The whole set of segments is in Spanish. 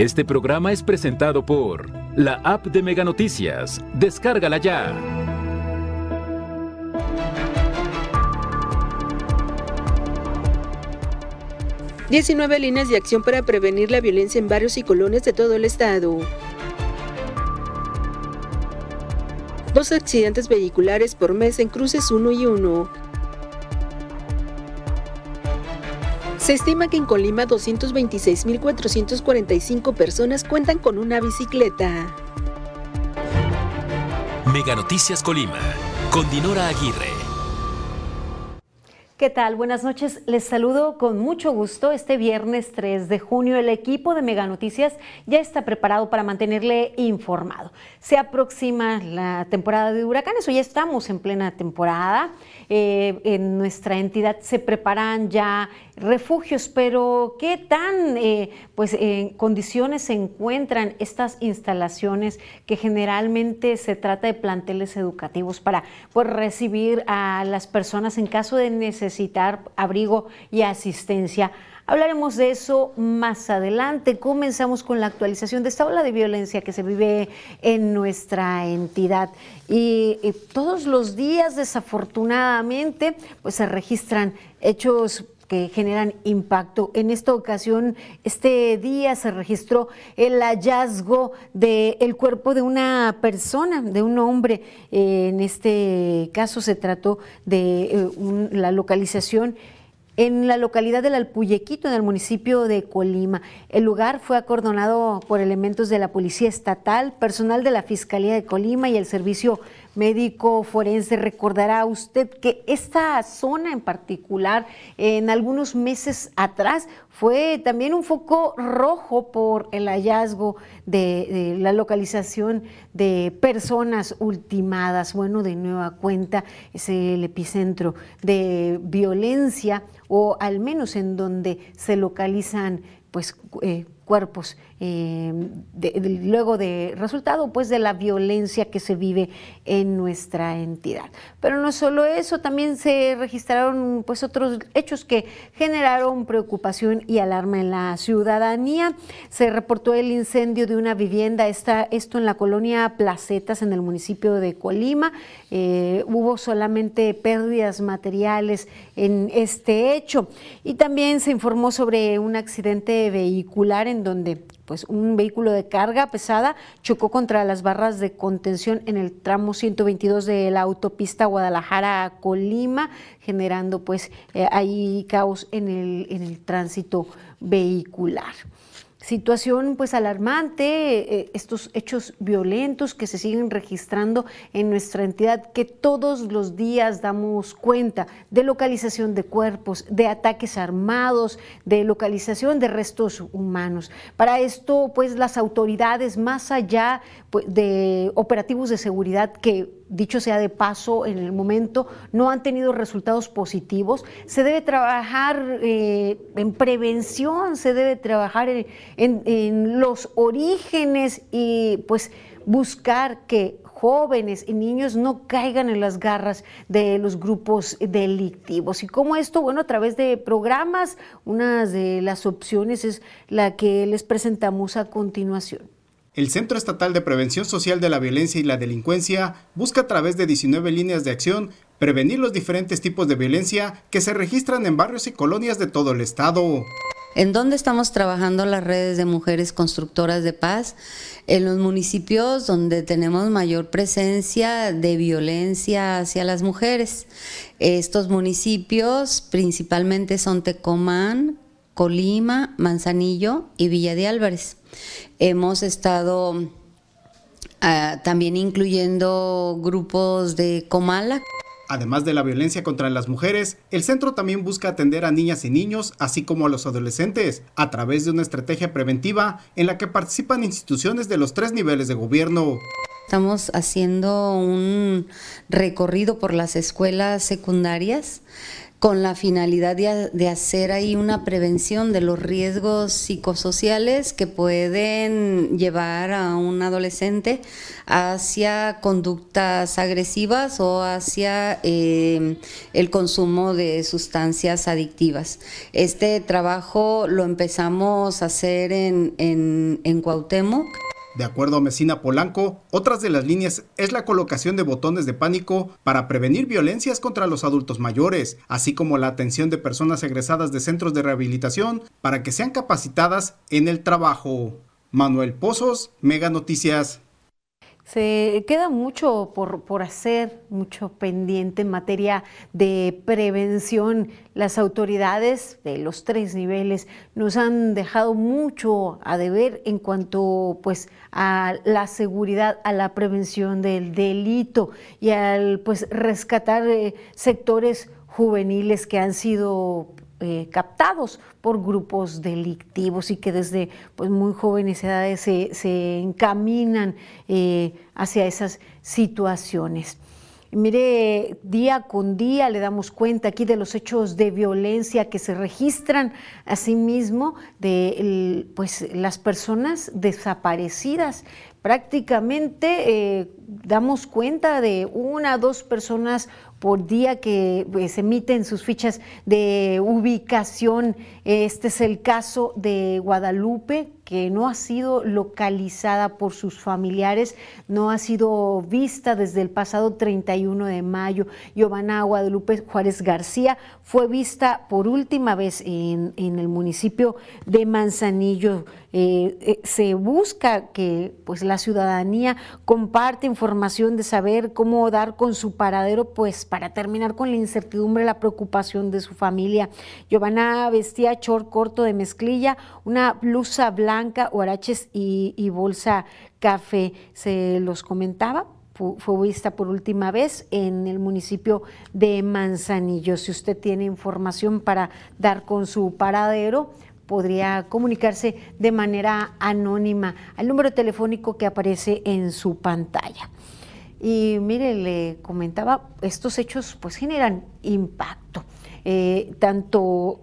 Este programa es presentado por la app de Mega Noticias. Descárgala ya. Diecinueve líneas de acción para prevenir la violencia en barrios y colonias de todo el estado. Dos accidentes vehiculares por mes en cruces 1 y 1. Se estima que en Colima 226.445 personas cuentan con una bicicleta. Mega Noticias Colima, con Dinora Aguirre. ¿Qué tal? Buenas noches. Les saludo con mucho gusto. Este viernes 3 de junio el equipo de Mega Noticias ya está preparado para mantenerle informado. Se aproxima la temporada de huracanes o ya estamos en plena temporada. Eh, en nuestra entidad se preparan ya refugios, pero ¿qué tan eh, pues, en condiciones se encuentran estas instalaciones que generalmente se trata de planteles educativos para pues, recibir a las personas en caso de necesitar abrigo y asistencia? Hablaremos de eso más adelante. Comenzamos con la actualización de esta ola de violencia que se vive en nuestra entidad. Y, todos los días, desafortunadamente, pues se registran hechos que generan impacto. En esta ocasión, este día se registró el hallazgo del cuerpo de una persona, de un hombre. en este caso se trató de eh, la localización en la localidad del Alpuyequito, en el municipio de Colima. El lugar fue acordonado por elementos de la Policía Estatal, personal de la Fiscalía de Colima y el Servicio Médico Forense. Recordará usted que esta zona en particular, en algunos meses atrás, fue también un foco rojo por el hallazgo de, la localización de personas ultimadas. Bueno, de nueva cuenta es el epicentro de violencia o al menos en donde se localizan pues eh, cuerpos eh, luego de resultado pues de la violencia que se vive en nuestra entidad. Pero no solo eso, también se registraron pues otros hechos que generaron preocupación y alarma en la ciudadanía. Se reportó el incendio de una vivienda, esta, esto en la colonia Placetas en el municipio de Colima. Eh, hubo solamente pérdidas materiales en este hecho y también se informó sobre un accidente vehicular en donde pues un vehículo de carga pesada chocó contra las barras de contención en el tramo 122 de la autopista Guadalajara-Colima, generando pues eh, ahí caos en el, en el tránsito vehicular situación pues alarmante, eh, estos hechos violentos que se siguen registrando en nuestra entidad, que todos los días damos cuenta de localización de cuerpos, de ataques armados, de localización de restos humanos. Para esto pues las autoridades más allá pues, de operativos de seguridad que dicho sea de paso, en el momento no han tenido resultados positivos. Se debe trabajar eh, en prevención, se debe trabajar en, los orígenes y pues buscar que jóvenes y niños no caigan en las garras de los grupos delictivos. Y como esto, bueno, a través de programas, una de las opciones es la que les presentamos a continuación. El Centro Estatal de Prevención Social de la Violencia y la Delincuencia busca a través de 19 líneas de acción prevenir los diferentes tipos de violencia que se registran en barrios y colonias de todo el estado. ¿En dónde estamos trabajando las redes de mujeres constructoras de paz? En los municipios donde tenemos mayor presencia de violencia hacia las mujeres. Estos municipios principalmente son Tecomán, Colima, Manzanillo y Villa de Álvarez. Hemos estado ah, también incluyendo grupos de Comala. Además de la violencia contra las mujeres, el centro también busca atender a niñas y niños, así como a los adolescentes, a través de una estrategia preventiva en la que participan instituciones de los tres niveles de gobierno. Estamos haciendo un recorrido por las escuelas secundarias con la finalidad de, hacer ahí una prevención de los riesgos psicosociales que pueden llevar a un adolescente hacia conductas agresivas o hacia eh, el consumo de sustancias adictivas. Este trabajo lo empezamos a hacer en, en, en. De acuerdo a Mesina Polanco, otras de las líneas es la colocación de botones de pánico para prevenir violencias contra los adultos mayores, así como la atención de personas egresadas de centros de rehabilitación para que sean capacitadas en el trabajo. Manuel Pozos, Mega Noticias. Se queda mucho por, hacer, mucho pendiente en materia de prevención. Las autoridades de los tres niveles nos han dejado mucho a deber en cuanto pues, a la seguridad, a la prevención del delito y al pues, rescatar eh, sectores juveniles que han sido eh, captados por grupos delictivos y que desde pues, muy jóvenes edades se, encaminan eh, hacia esas situaciones. Mire, día con día le damos cuenta aquí de los hechos de violencia que se registran, asimismo de pues, las personas desaparecidas. Prácticamente eh, damos cuenta de una o dos personas por día que pues, emiten sus fichas de ubicación. Este es el caso de Guadalupe, que no ha sido localizada por sus familiares, no ha sido vista desde el pasado 31 de mayo. Giovanna Guadalupe Juárez García fue vista por última vez en, el municipio de Manzanillo. Eh, eh, se busca que pues, la ciudadanía comparte información de saber cómo dar con su paradero, pues para terminar con la incertidumbre, la preocupación de su familia. Giovanna vestía short corto de mezclilla, una blusa blanca, huaraches y, y bolsa café. Se los comentaba, fue vista por última vez en el municipio de Manzanillo. Si usted tiene información para dar con su paradero, podría comunicarse de manera anónima al número telefónico que aparece en su pantalla. Y mire, le comentaba, estos hechos pues generan impacto, eh, tanto,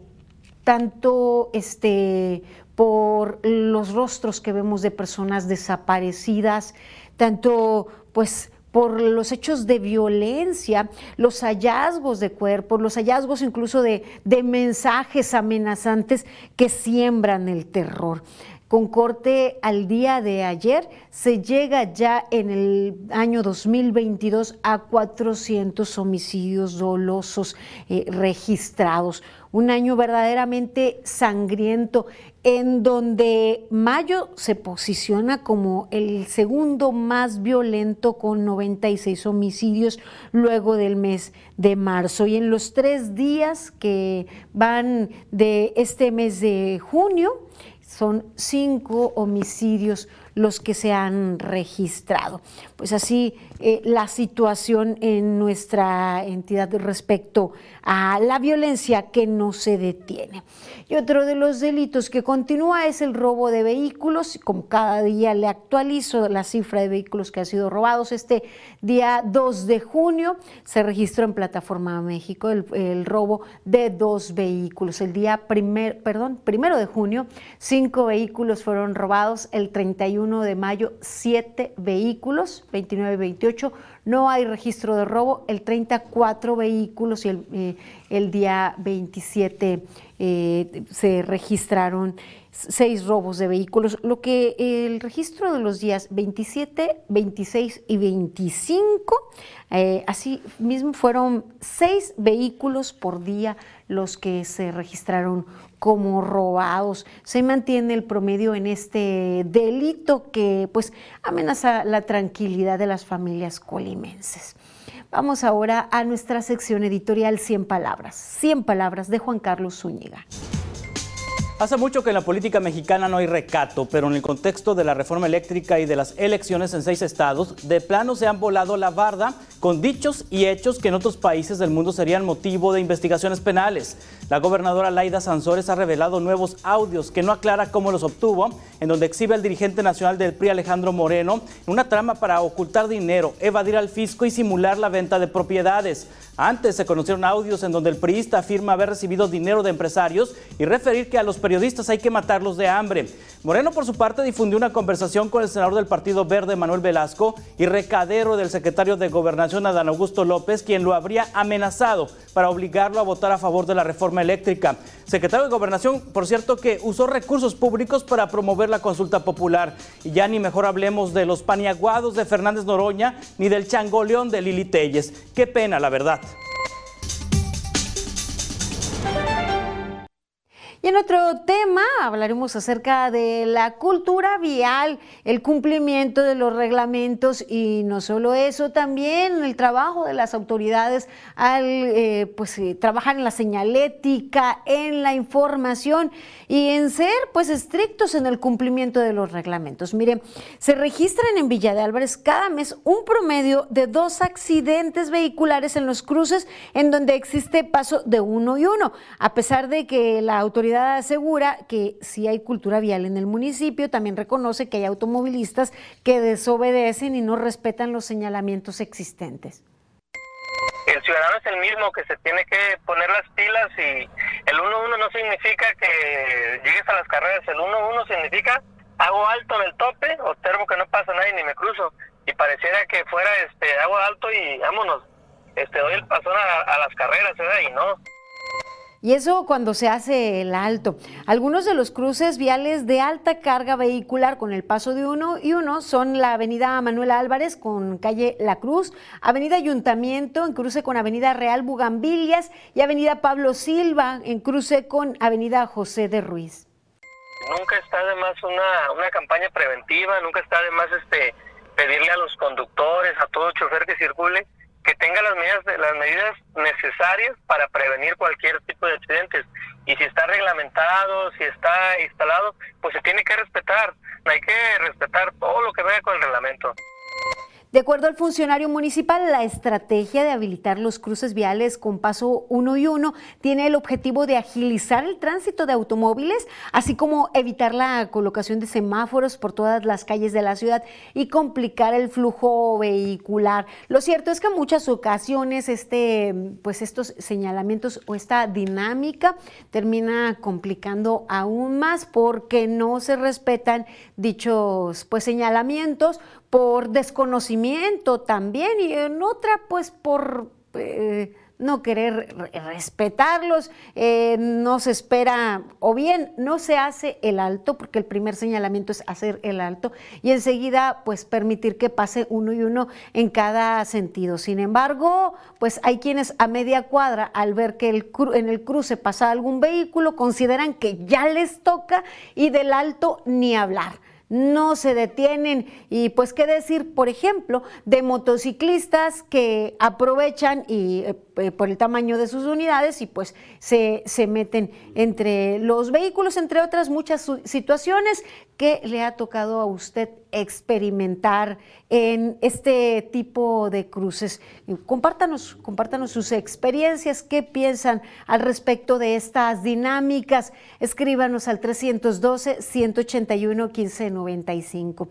tanto este, por los rostros que vemos de personas desaparecidas, tanto pues por los hechos de violencia, los hallazgos de cuerpos, los hallazgos incluso de, de mensajes amenazantes que siembran el terror con corte al día de ayer, se llega ya en el año 2022 a 400 homicidios dolosos eh, registrados. Un año verdaderamente sangriento en donde mayo se posiciona como el segundo más violento con 96 homicidios luego del mes de marzo. Y en los tres días que van de este mes de junio, son cinco homicidios los que se han registrado. Pues así eh, la situación en nuestra entidad respecto a la violencia que no se detiene. Y otro de los delitos que continúa es el robo de vehículos. Como cada día le actualizo la cifra de vehículos que han sido robados, este día 2 de junio se registró en Plataforma México el, robo de dos vehículos. El día primer, perdón, primero de junio, cinco vehículos fueron robados. El 31 de mayo, siete vehículos, 29 y 28. No hay registro de robo. El 34 vehículos y el, eh, día 27 eh, se registraron seis robos de vehículos, lo que el registro de los días 27, 26 y 25, eh, así mismo fueron seis vehículos por día los que se registraron como robados. Se mantiene el promedio en este delito que pues amenaza la tranquilidad de las familias colimenses. Vamos ahora a nuestra sección editorial 100 palabras. 100 palabras de Juan Carlos Zúñiga. Hace mucho que en la política mexicana no hay recato, pero en el contexto de la reforma eléctrica y de las elecciones en seis estados, de plano se han volado la barda con dichos y hechos que en otros países del mundo serían motivo de investigaciones penales. La gobernadora Laida Sansores ha revelado nuevos audios que no aclara cómo los obtuvo, en donde exhibe al dirigente nacional del PRI Alejandro Moreno una trama para ocultar dinero, evadir al fisco y simular la venta de propiedades. Antes se conocieron audios en donde el priista afirma haber recibido dinero de empresarios y referir que a los periodistas hay que matarlos de hambre. Moreno, por su parte, difundió una conversación con el senador del Partido Verde, Manuel Velasco, y recadero del secretario de Gobernación, Adán Augusto López, quien lo habría amenazado para obligarlo a votar a favor de la reforma eléctrica. Secretario de Gobernación, por cierto, que usó recursos públicos para promover la consulta popular. Y ya ni mejor hablemos de los paniaguados de Fernández Noroña ni del changoleón de Lili Telles. Qué pena, la verdad. En otro tema hablaremos acerca de la cultura vial, el cumplimiento de los reglamentos y no solo eso, también el trabajo de las autoridades al eh, pues, eh, trabajar en la señalética, en la información y en ser pues estrictos en el cumplimiento de los reglamentos. Mire, se registran en Villa de Álvarez cada mes un promedio de dos accidentes vehiculares en los cruces en donde existe paso de uno y uno, a pesar de que la autoridad asegura que si hay cultura vial en el municipio, también reconoce que hay automovilistas que desobedecen y no respetan los señalamientos existentes. El ciudadano es el mismo que se tiene que poner las pilas y el 1-1 no significa que llegues a las carreras, el 1-1 significa hago alto en el tope, observo que no pasa nadie ni me cruzo y pareciera que fuera este hago alto y vámonos, este doy el pasón a, a las carreras, ¿verdad? Y no. Y eso cuando se hace el alto. Algunos de los cruces viales de alta carga vehicular con el paso de uno y uno son la avenida Manuel Álvarez con calle La Cruz, avenida Ayuntamiento en cruce con avenida Real Bugambilias y avenida Pablo Silva en cruce con avenida José de Ruiz. Nunca está de más una, una campaña preventiva, nunca está de más este, pedirle a los conductores, a todo chofer que circule, que tenga las medidas, las medidas necesarias para prevenir cualquier tipo de accidentes. Y si está reglamentado, si está instalado, pues se tiene que respetar. Hay que respetar todo lo que venga con el reglamento. De acuerdo al funcionario municipal, la estrategia de habilitar los cruces viales con paso uno y uno tiene el objetivo de agilizar el tránsito de automóviles, así como evitar la colocación de semáforos por todas las calles de la ciudad y complicar el flujo vehicular. Lo cierto es que en muchas ocasiones este, pues estos señalamientos o esta dinámica termina complicando aún más porque no se respetan dichos pues señalamientos por desconocimiento también y en otra pues por eh, no querer respetarlos, eh, no se espera o bien no se hace el alto porque el primer señalamiento es hacer el alto y enseguida pues permitir que pase uno y uno en cada sentido. Sin embargo, pues hay quienes a media cuadra al ver que el en el cruce pasa algún vehículo consideran que ya les toca y del alto ni hablar no se detienen. Y pues qué decir, por ejemplo, de motociclistas que aprovechan y eh, por el tamaño de sus unidades y pues se, se meten entre los vehículos, entre otras muchas situaciones que le ha tocado a usted experimentar en este tipo de cruces. Compártanos, compártanos sus experiencias, qué piensan al respecto de estas dinámicas. Escríbanos al 312-181-1595.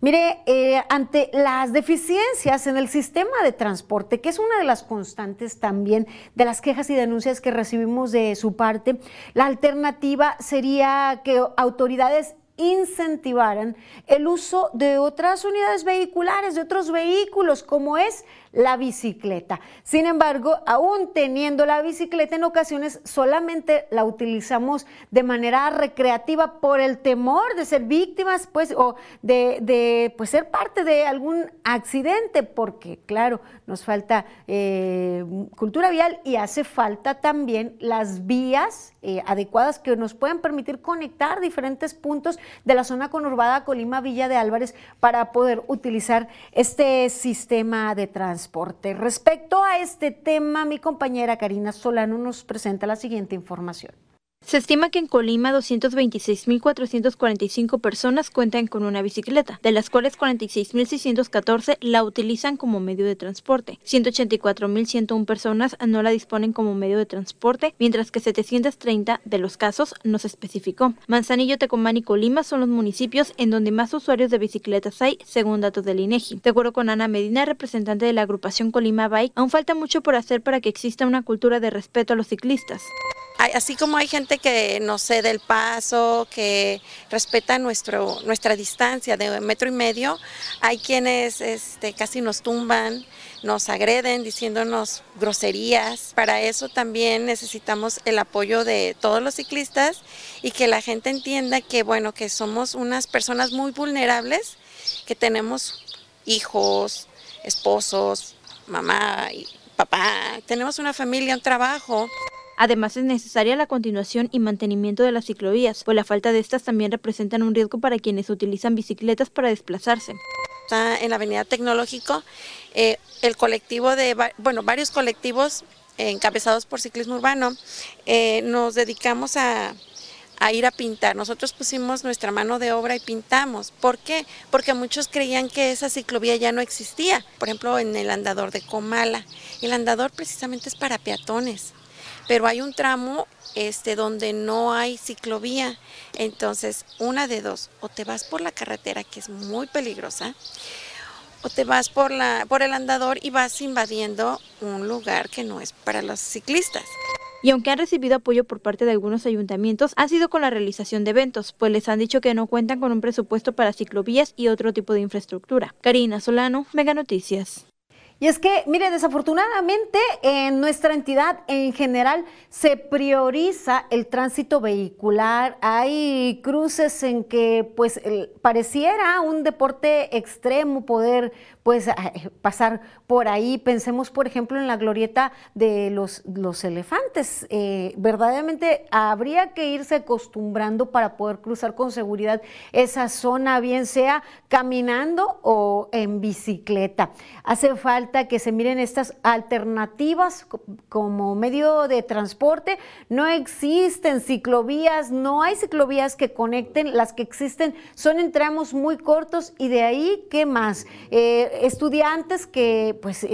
Mire, eh, ante las deficiencias en el sistema de transporte, que es una de las constantes también de las quejas y denuncias que recibimos de su parte, la alternativa sería que autoridades incentivaran el uso de otras unidades vehiculares, de otros vehículos, como es la bicicleta. Sin embargo, aún teniendo la bicicleta, en ocasiones solamente la utilizamos de manera recreativa por el temor de ser víctimas, pues, o de, pues, ser parte de algún accidente, porque, claro, nos falta eh, cultura vial y hace falta también las vías eh, adecuadas que nos puedan permitir conectar diferentes puntos de la zona conurbada Colima-Villa de Álvarez para poder utilizar este sistema de transporte. Respecto a este tema, mi compañera Karina Solano nos presenta la siguiente información. Se estima que en Colima 226.445 personas cuentan con una bicicleta, de las cuales 46.614 la utilizan como medio de transporte. 184.101 personas no la disponen como medio de transporte, mientras que 730 de los casos no se especificó. Manzanillo, Tecomán y Colima son los municipios en donde más usuarios de bicicletas hay, según datos del INEGI. De acuerdo con Ana Medina, representante de la agrupación Colima Bike, aún falta mucho por hacer para que exista una cultura de respeto a los ciclistas. Así como hay gente que nos cede el paso, que respeta nuestro, nuestra distancia de metro y medio, hay quienes este, casi nos tumban, nos agreden diciéndonos groserías. Para eso también necesitamos el apoyo de todos los ciclistas y que la gente entienda que bueno, que somos unas personas muy vulnerables, que tenemos hijos, esposos, mamá y papá, tenemos una familia, un trabajo. Además, es necesaria la continuación y mantenimiento de las ciclovías, pues la falta de estas también representan un riesgo para quienes utilizan bicicletas para desplazarse. Está en la Avenida Tecnológico eh, el colectivo de, bueno, varios colectivos encabezados por ciclismo urbano, eh, nos dedicamos a, a ir a pintar. Nosotros pusimos nuestra mano de obra y pintamos. ¿Por qué? Porque muchos creían que esa ciclovía ya no existía. Por ejemplo, en el andador de Comala. El andador precisamente es para peatones pero hay un tramo este, donde no hay ciclovía. Entonces, una de dos, o te vas por la carretera que es muy peligrosa, o te vas por, la, por el andador y vas invadiendo un lugar que no es para los ciclistas. Y aunque han recibido apoyo por parte de algunos ayuntamientos, ha sido con la realización de eventos, pues les han dicho que no cuentan con un presupuesto para ciclovías y otro tipo de infraestructura. Karina Solano, Mega Noticias. Y es que, mire, desafortunadamente en nuestra entidad en general se prioriza el tránsito vehicular. Hay cruces en que pues pareciera un deporte extremo poder pues pasar por ahí. Pensemos, por ejemplo, en la glorieta de los, los elefantes. Eh, verdaderamente habría que irse acostumbrando para poder cruzar con seguridad esa zona, bien sea caminando o en bicicleta. Hace falta que se miren estas alternativas como medio de transporte. No existen ciclovías, no hay ciclovías que conecten. Las que existen son en tramos muy cortos y de ahí, ¿qué más? Eh, estudiantes que pues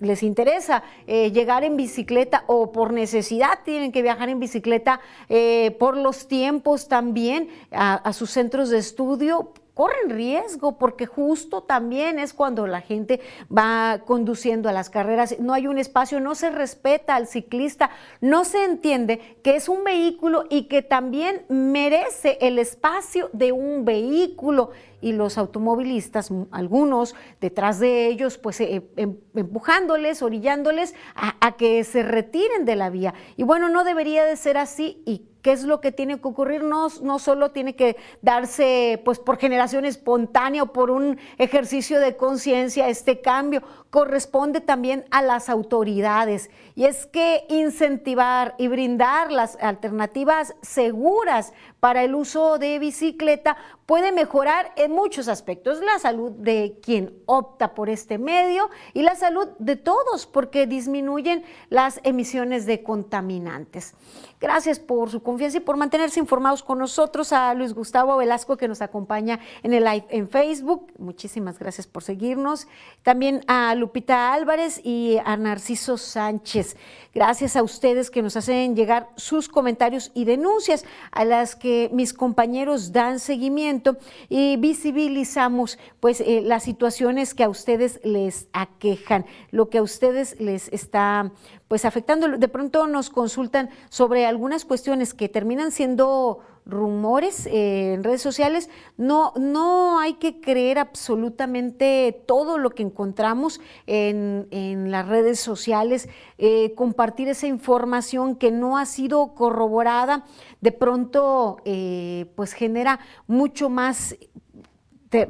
les interesa eh, llegar en bicicleta o por necesidad tienen que viajar en bicicleta eh, por los tiempos también a sus centros de estudio corren riesgo porque justo también es cuando la gente va conduciendo a las carreras, no hay un espacio, no se respeta al ciclista, no se entiende que es un vehículo y que también merece el espacio de un vehículo y los automovilistas, algunos detrás de ellos, pues eh, em, empujándoles, orillándoles a, a que se retiren de la vía. Y bueno, no debería de ser así y qué es lo que tiene que ocurrir, no, no solo tiene que darse pues por generación espontánea o por un ejercicio de conciencia este cambio, corresponde también a las autoridades. Y es que incentivar y brindar las alternativas seguras para el uso de bicicleta puede mejorar en muchos aspectos la salud de quien opta por este medio y la salud de todos porque disminuyen las emisiones de contaminantes. Gracias por su confianza y por mantenerse informados con nosotros. A Luis Gustavo Velasco que nos acompaña en el live en Facebook. Muchísimas gracias por seguirnos. También a Lupita Álvarez y a Narciso Sánchez. Gracias a ustedes que nos hacen llegar sus comentarios y denuncias a las que mis compañeros dan seguimiento y visibilizamos pues eh, las situaciones que a ustedes les aquejan, lo que a ustedes les está pues afectando. De pronto nos consultan sobre algunas cuestiones que terminan siendo rumores eh, en redes sociales, no, no hay que creer absolutamente todo lo que encontramos en, las redes sociales, eh, compartir esa información que no ha sido corroborada, de pronto eh, pues genera mucho más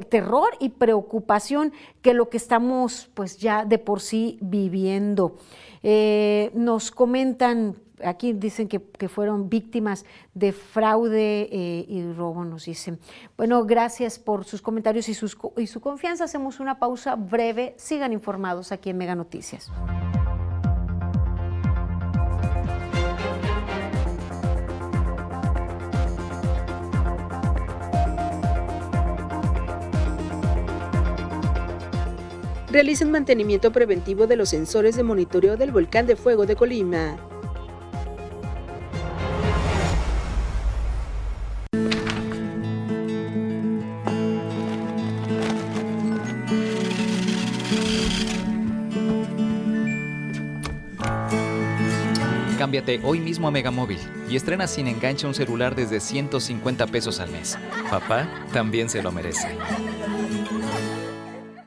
terror y preocupación que lo que estamos pues ya de por sí viviendo. nos comentan aquí dicen que, fueron víctimas de fraude eh, y robo, nos dicen. Bueno, gracias por sus comentarios y, y su confianza. Hacemos una pausa breve. Sigan informados aquí en Mega Noticias. realizan mantenimiento preventivo de los sensores de monitoreo del volcán de fuego de Colima. Cámbiate hoy mismo a Megamóvil y estrena sin enganche un celular desde 150 pesos al mes. Papá también se lo merece.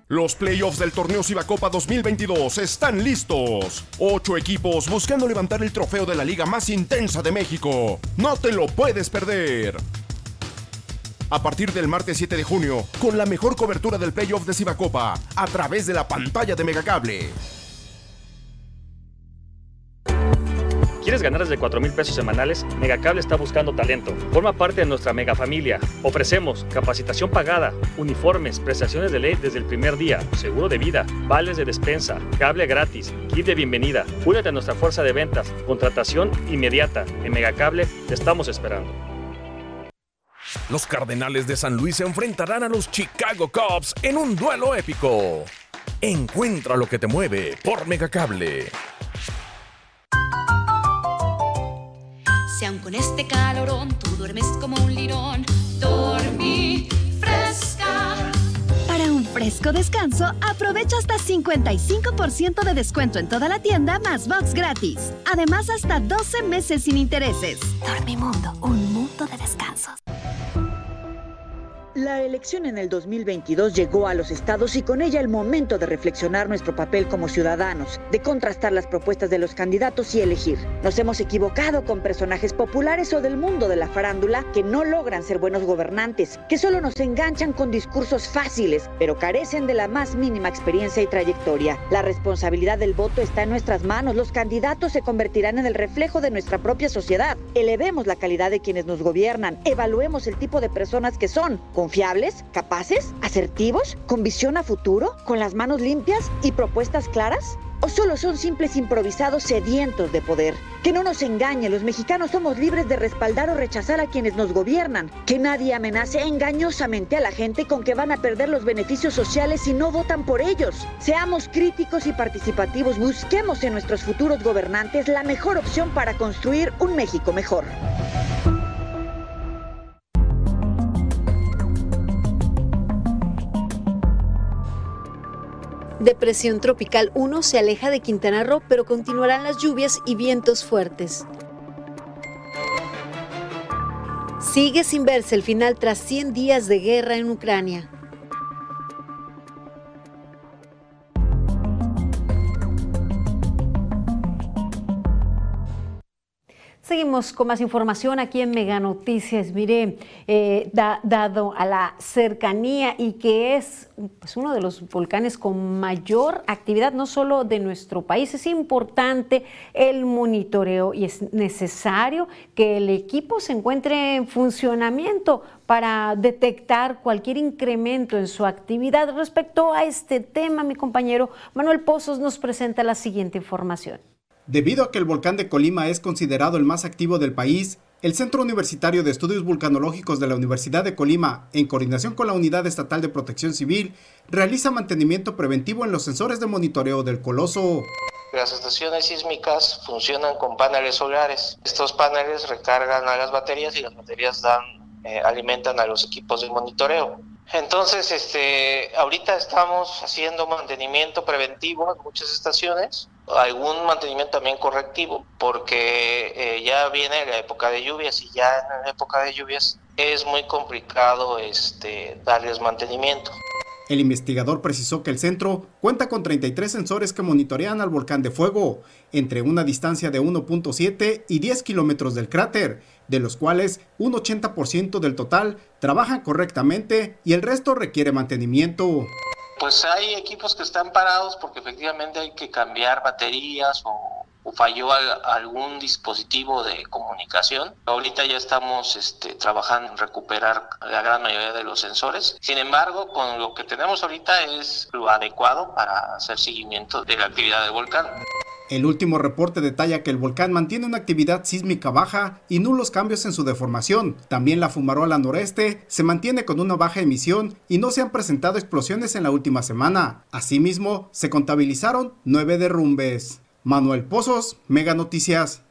Los playoffs del torneo Copa 2022 están listos. Ocho equipos buscando levantar el trofeo de la liga más intensa de México. No te lo puedes perder. A partir del martes 7 de junio, con la mejor cobertura del playoff de Copa, a través de la pantalla de Megacable. ¿Quieres ganar desde 4 mil pesos semanales? Megacable está buscando talento. Forma parte de nuestra mega familia. Ofrecemos capacitación pagada, uniformes, prestaciones de ley desde el primer día, seguro de vida, vales de despensa, cable gratis, kit de bienvenida. Únete a nuestra fuerza de ventas, contratación inmediata. En Megacable te estamos esperando. Los Cardenales de San Luis se enfrentarán a los Chicago Cubs en un duelo épico. Encuentra lo que te mueve por Megacable. Si aun con este calorón tú duermes como un lirón, dormí fresca. Para un fresco descanso, aprovecha hasta 55% de descuento en toda la tienda más box gratis. Además, hasta 12 meses sin intereses. Dormimundo, un mundo de descansos. La elección en el 2022 llegó a los estados y con ella el momento de reflexionar nuestro papel como ciudadanos, de contrastar las propuestas de los candidatos y elegir. Nos hemos equivocado con personajes populares o del mundo de la farándula que no logran ser buenos gobernantes, que solo nos enganchan con discursos fáciles, pero carecen de la más mínima experiencia y trayectoria. La responsabilidad del voto está en nuestras manos. Los candidatos se convertirán en el reflejo de nuestra propia sociedad. Elevemos la calidad de quienes nos gobiernan, evaluemos el tipo de personas que son, confiables, capaces, asertivos, con visión a futuro, con las manos limpias y propuestas claras? ¿O solo son simples improvisados sedientos de poder? Que no nos engañe, los mexicanos somos libres de respaldar o rechazar a quienes nos gobiernan. Que nadie amenace engañosamente a la gente con que van a perder los beneficios sociales si no votan por ellos. Seamos críticos y participativos, busquemos en nuestros futuros gobernantes la mejor opción para construir un México mejor. Depresión tropical 1 se aleja de Quintana Roo, pero continuarán las lluvias y vientos fuertes. Sigue sin verse el final tras 100 días de guerra en Ucrania. Seguimos con más información aquí en Mega Noticias. Mire, eh, dado a la cercanía y que es pues, uno de los volcanes con mayor actividad, no solo de nuestro país, es importante el monitoreo y es necesario que el equipo se encuentre en funcionamiento para detectar cualquier incremento en su actividad. Respecto a este tema, mi compañero Manuel Pozos nos presenta la siguiente información. Debido a que el volcán de Colima es considerado el más activo del país, el Centro Universitario de Estudios Vulcanológicos de la Universidad de Colima, en coordinación con la Unidad Estatal de Protección Civil, realiza mantenimiento preventivo en los sensores de monitoreo del coloso. Las estaciones sísmicas funcionan con paneles solares. Estos paneles recargan a las baterías y las baterías dan, eh, alimentan a los equipos de monitoreo. Entonces, este, ahorita estamos haciendo mantenimiento preventivo en muchas estaciones, algún mantenimiento también correctivo, porque eh, ya viene la época de lluvias y ya en la época de lluvias es muy complicado este, darles mantenimiento. El investigador precisó que el centro cuenta con 33 sensores que monitorean al volcán de fuego, entre una distancia de 1.7 y 10 kilómetros del cráter, de los cuales un 80% del total trabajan correctamente y el resto requiere mantenimiento. Pues hay equipos que están parados porque efectivamente hay que cambiar baterías o, falló algún dispositivo de comunicación. Ahorita ya estamos este, trabajando en recuperar la gran mayoría de los sensores. Sin embargo, con lo que tenemos ahorita es lo adecuado para hacer seguimiento de la actividad del volcán. El último reporte detalla que el volcán mantiene una actividad sísmica baja y nulos cambios en su deformación. También la fumarola noreste se mantiene con una baja emisión y no se han presentado explosiones en la última semana. Asimismo, se contabilizaron nueve derrumbes. Manuel Pozos, Mega Noticias.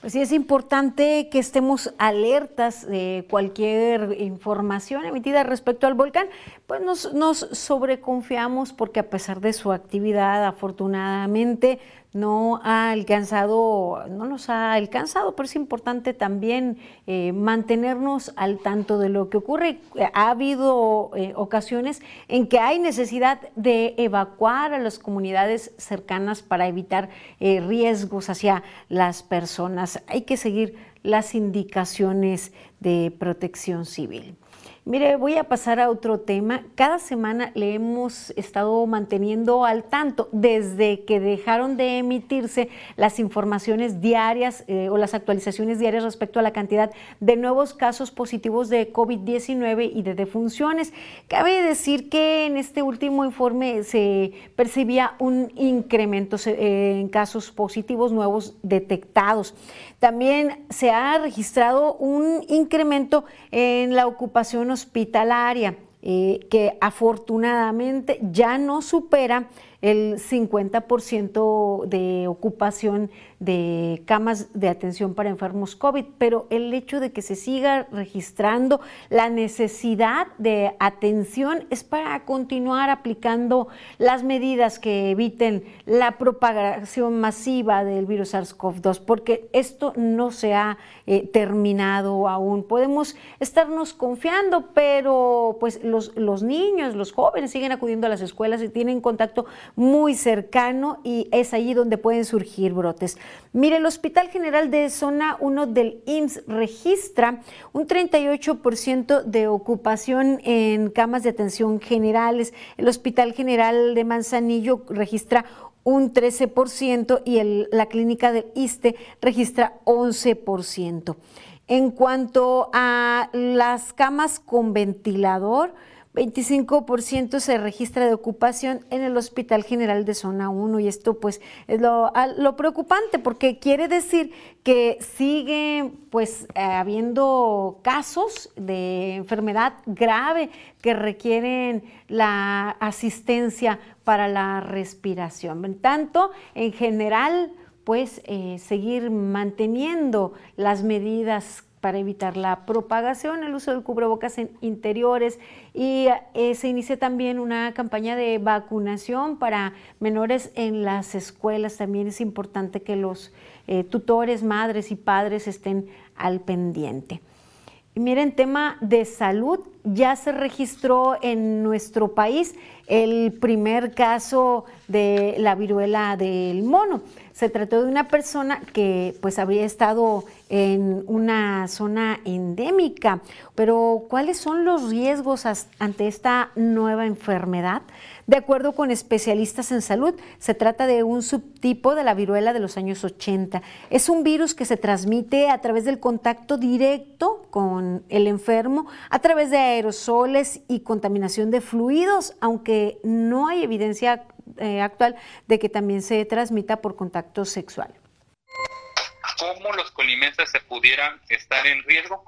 Pues sí, es importante que estemos alertas de cualquier información emitida respecto al volcán, pues nos, nos sobreconfiamos porque a pesar de su actividad, afortunadamente, no ha alcanzado, no nos ha alcanzado, pero es importante también eh, mantenernos al tanto de lo que ocurre. Ha habido eh, ocasiones en que hay necesidad de evacuar a las comunidades cercanas para evitar eh, riesgos hacia las personas. Hay que seguir las indicaciones de protección civil. Mire, voy a pasar a otro tema. Cada semana le hemos estado manteniendo al tanto desde que dejaron de emitirse las informaciones diarias eh, o las actualizaciones diarias respecto a la cantidad de nuevos casos positivos de COVID-19 y de defunciones. Cabe decir que en este último informe se percibía un incremento eh, en casos positivos nuevos detectados. También se ha registrado un incremento en la ocupación hospitalaria, eh, que afortunadamente ya no supera el 50% de ocupación de camas de atención para enfermos COVID, pero el hecho de que se siga registrando la necesidad de atención es para continuar aplicando las medidas que eviten la propagación masiva del virus SARS-CoV-2, porque esto no se ha eh, terminado aún. Podemos estarnos confiando, pero pues los, los niños, los jóvenes siguen acudiendo a las escuelas y tienen contacto muy cercano y es allí donde pueden surgir brotes. Mire, el Hospital General de Zona 1 del IMSS registra un 38% de ocupación en camas de atención generales. El Hospital General de Manzanillo registra un 13% y la clínica del ISTE registra 11%. En cuanto a las camas con ventilador, 25% se registra de ocupación en el Hospital General de Zona 1 y esto pues es lo, preocupante porque quiere decir que sigue pues habiendo casos de enfermedad grave que requieren la asistencia para la respiración. En tanto, en general, pues eh, seguir manteniendo las medidas para evitar la propagación, el uso del cubrebocas en interiores y eh, se inicia también una campaña de vacunación para menores en las escuelas. También es importante que los eh, tutores, madres y padres estén al pendiente. Miren, tema de salud, ya se registró en nuestro país el primer caso de la viruela del mono. Se trató de una persona que pues habría estado en una zona endémica, pero ¿cuáles son los riesgos ante esta nueva enfermedad? De acuerdo con especialistas en salud, se trata de un subtipo de la viruela de los años 80. Es un virus que se transmite a través del contacto directo con el enfermo, a través de aerosoles y contaminación de fluidos, aunque no hay evidencia eh, actual de que también se transmita por contacto sexual. ¿Cómo los colimenses se pudieran estar en riesgo?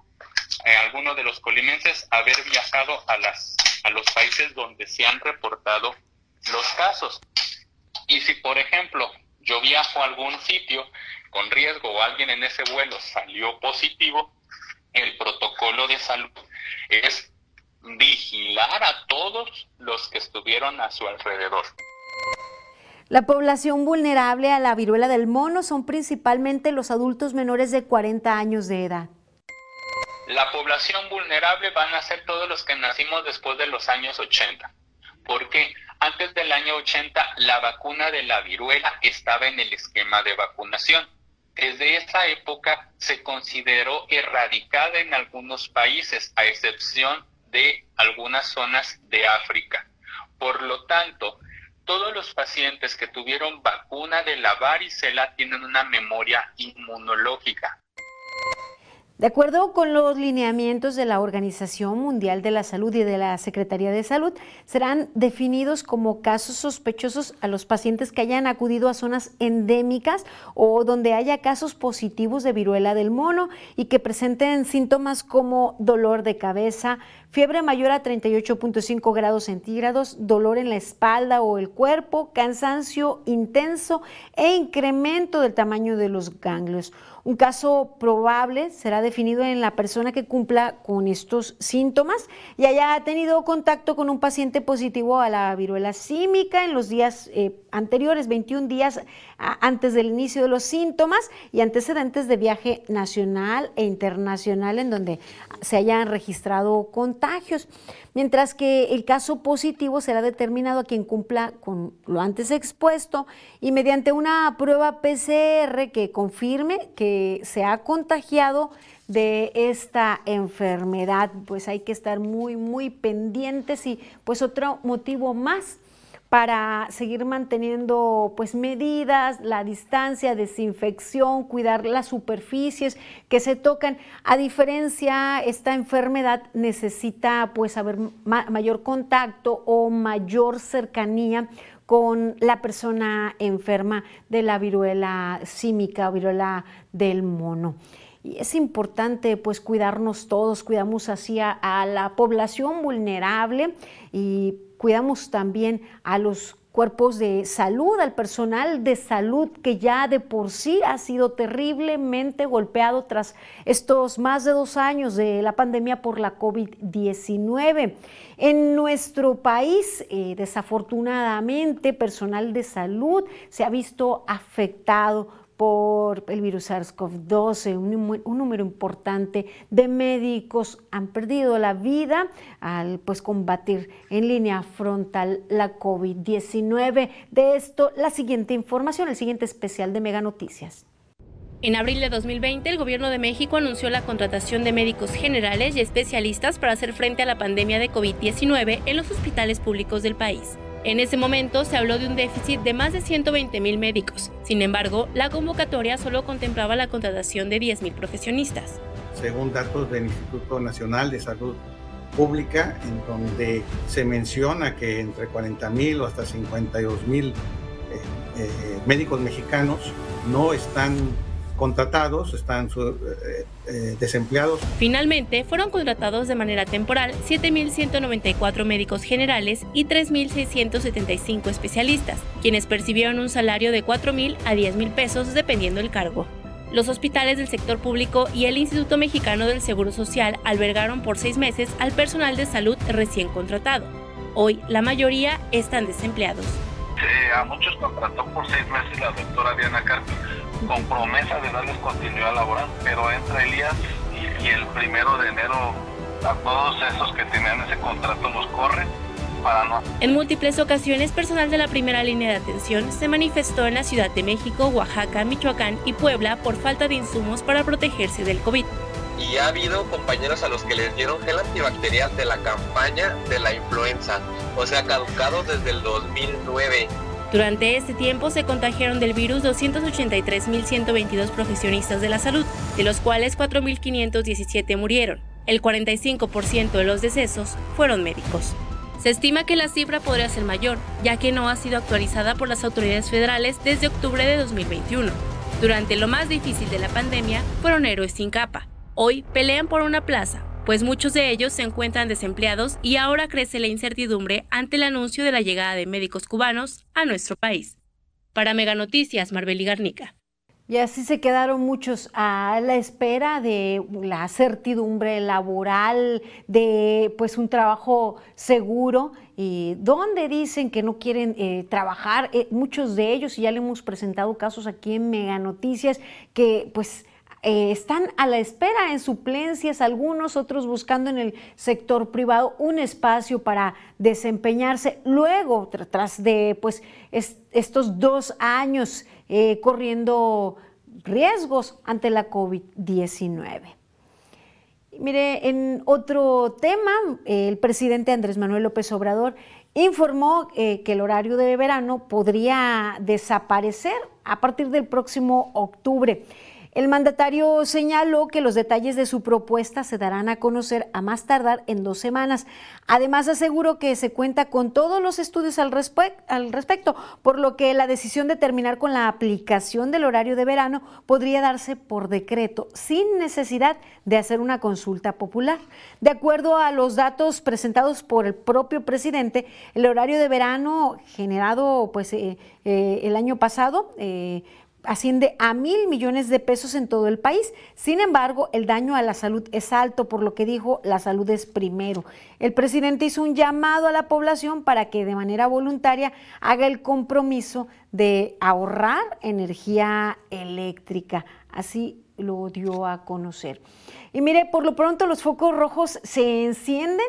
Eh, de los colimenses haber viajado a, las, a los países donde se han reportado los casos. Y si, por ejemplo, yo viajo a algún sitio con riesgo o alguien en ese vuelo salió positivo, el protocolo de salud es vigilar a todos los que estuvieron a su alrededor. La población vulnerable a la viruela del mono son principalmente los adultos menores de 40 años de edad. La población vulnerable van a ser todos los que nacimos después de los años 80. porque Antes del año 80 la vacuna de la viruela estaba en el esquema de vacunación. Desde esa época se consideró erradicada en algunos países, a excepción de algunas zonas de África. Por lo tanto, todos los pacientes que tuvieron vacuna de la varicela tienen una memoria inmunológica. De acuerdo con los lineamientos de la Organización Mundial de la Salud y de la Secretaría de Salud, serán definidos como casos sospechosos a los pacientes que hayan acudido a zonas endémicas o donde haya casos positivos de viruela del mono y que presenten síntomas como dolor de cabeza, fiebre mayor a 38.5 grados centígrados, dolor en la espalda o el cuerpo, cansancio intenso e incremento del tamaño de los ganglios. Un caso probable será definido en la persona que cumpla con estos síntomas y haya tenido contacto con un paciente positivo a la viruela símica en los días eh, anteriores, 21 días antes del inicio de los síntomas y antecedentes de viaje nacional e internacional en donde se hayan registrado contagios mientras que el caso positivo será determinado a quien cumpla con lo antes expuesto y mediante una prueba PCR que confirme que se ha contagiado de esta enfermedad, pues hay que estar muy, muy pendientes y pues otro motivo más para seguir manteniendo pues medidas, la distancia, desinfección, cuidar las superficies que se tocan. A diferencia, esta enfermedad necesita pues haber mayor contacto o mayor cercanía con la persona enferma de la viruela símica o viruela del mono. Y es importante pues cuidarnos todos, cuidamos así a, a la población vulnerable y cuidamos también a los cuerpos de salud, al personal de salud que ya de por sí ha sido terriblemente golpeado tras estos más de dos años de la pandemia por la COVID-19. En nuestro país, eh, desafortunadamente, personal de salud se ha visto afectado por el virus SARS-CoV-2, un, un, número importante de médicos han perdido la vida al pues, combatir en línea frontal la COVID-19. De esto, la siguiente información, el siguiente especial de Mega Noticias. En abril de 2020, el Gobierno de México anunció la contratación de médicos generales y especialistas para hacer frente a la pandemia de COVID-19 en los hospitales públicos del país. En ese momento se habló de un déficit de más de 120 mil médicos. Sin embargo, la convocatoria solo contemplaba la contratación de 10 mil profesionistas. Según datos del Instituto Nacional de Salud Pública, en donde se menciona que entre 40 mil o hasta 52 mil eh, eh, médicos mexicanos no están contratados, están eh, eh, desempleados. Finalmente, fueron contratados de manera temporal 7.194 médicos generales y 3.675 especialistas, quienes percibieron un salario de 4.000 a 10.000 pesos dependiendo del cargo. Los hospitales del sector público y el Instituto Mexicano del Seguro Social albergaron por seis meses al personal de salud recién contratado. Hoy, la mayoría están desempleados. a muchos contrató por seis meses la doctora Diana Carpi con promesa de darles continuidad laboral, pero entra Elías y, y el primero de enero a todos esos que tenían ese contrato los corre para no. En múltiples ocasiones, personal de la primera línea de atención se manifestó en la Ciudad de México, Oaxaca, Michoacán y Puebla por falta de insumos para protegerse del COVID. Y ha habido compañeros a los que les dieron gel antibacterial de la campaña de la influenza, o sea, caducado desde el 2009. Durante este tiempo se contagiaron del virus 283.122 profesionistas de la salud, de los cuales 4.517 murieron. El 45% de los decesos fueron médicos. Se estima que la cifra podría ser mayor, ya que no ha sido actualizada por las autoridades federales desde octubre de 2021. Durante lo más difícil de la pandemia, fueron héroes sin capa. Hoy pelean por una plaza, pues muchos de ellos se encuentran desempleados y ahora crece la incertidumbre ante el anuncio de la llegada de médicos cubanos a nuestro país. Para Mega Noticias, Marbeli Garnica. Y así se quedaron muchos a la espera de la certidumbre laboral, de pues un trabajo seguro, y donde dicen que no quieren eh, trabajar, eh, muchos de ellos, y ya le hemos presentado casos aquí en Mega Noticias, que pues eh, están a la espera en suplencias, algunos otros buscando en el sector privado un espacio para desempeñarse. Luego, tras de pues, estos dos años eh, corriendo riesgos ante la COVID-19. Mire, en otro tema, el presidente Andrés Manuel López Obrador informó eh, que el horario de verano podría desaparecer a partir del próximo octubre. El mandatario señaló que los detalles de su propuesta se darán a conocer a más tardar en dos semanas. Además, aseguró que se cuenta con todos los estudios al, respecto, por lo que la decisión de terminar con la aplicación del horario de verano podría darse por decreto, sin necesidad de hacer una consulta popular. De acuerdo a los datos presentados por el propio presidente, el horario de verano generado pues, eh, eh, el año pasado eh, asciende a mil millones de pesos en todo el país. Sin embargo, el daño a la salud es alto, por lo que dijo, la salud es primero. El presidente hizo un llamado a la población para que de manera voluntaria haga el compromiso de ahorrar energía eléctrica. Así lo dio a conocer. Y mire, por lo pronto los focos rojos se encienden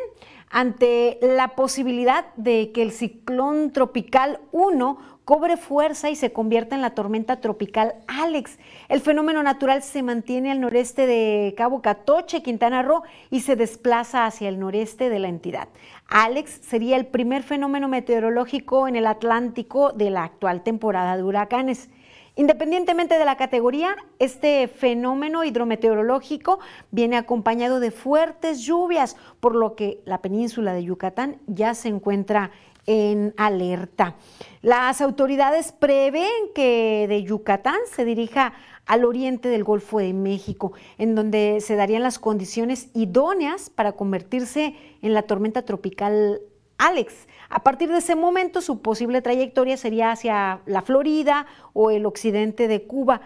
ante la posibilidad de que el ciclón tropical 1 cobre fuerza y se convierta en la tormenta tropical Alex. El fenómeno natural se mantiene al noreste de Cabo Catoche, Quintana Roo, y se desplaza hacia el noreste de la entidad. Alex sería el primer fenómeno meteorológico en el Atlántico de la actual temporada de huracanes. Independientemente de la categoría, este fenómeno hidrometeorológico viene acompañado de fuertes lluvias, por lo que la península de Yucatán ya se encuentra en alerta. Las autoridades prevén que de Yucatán se dirija al oriente del Golfo de México, en donde se darían las condiciones idóneas para convertirse en la tormenta tropical Alex. A partir de ese momento, su posible trayectoria sería hacia la Florida o el occidente de Cuba.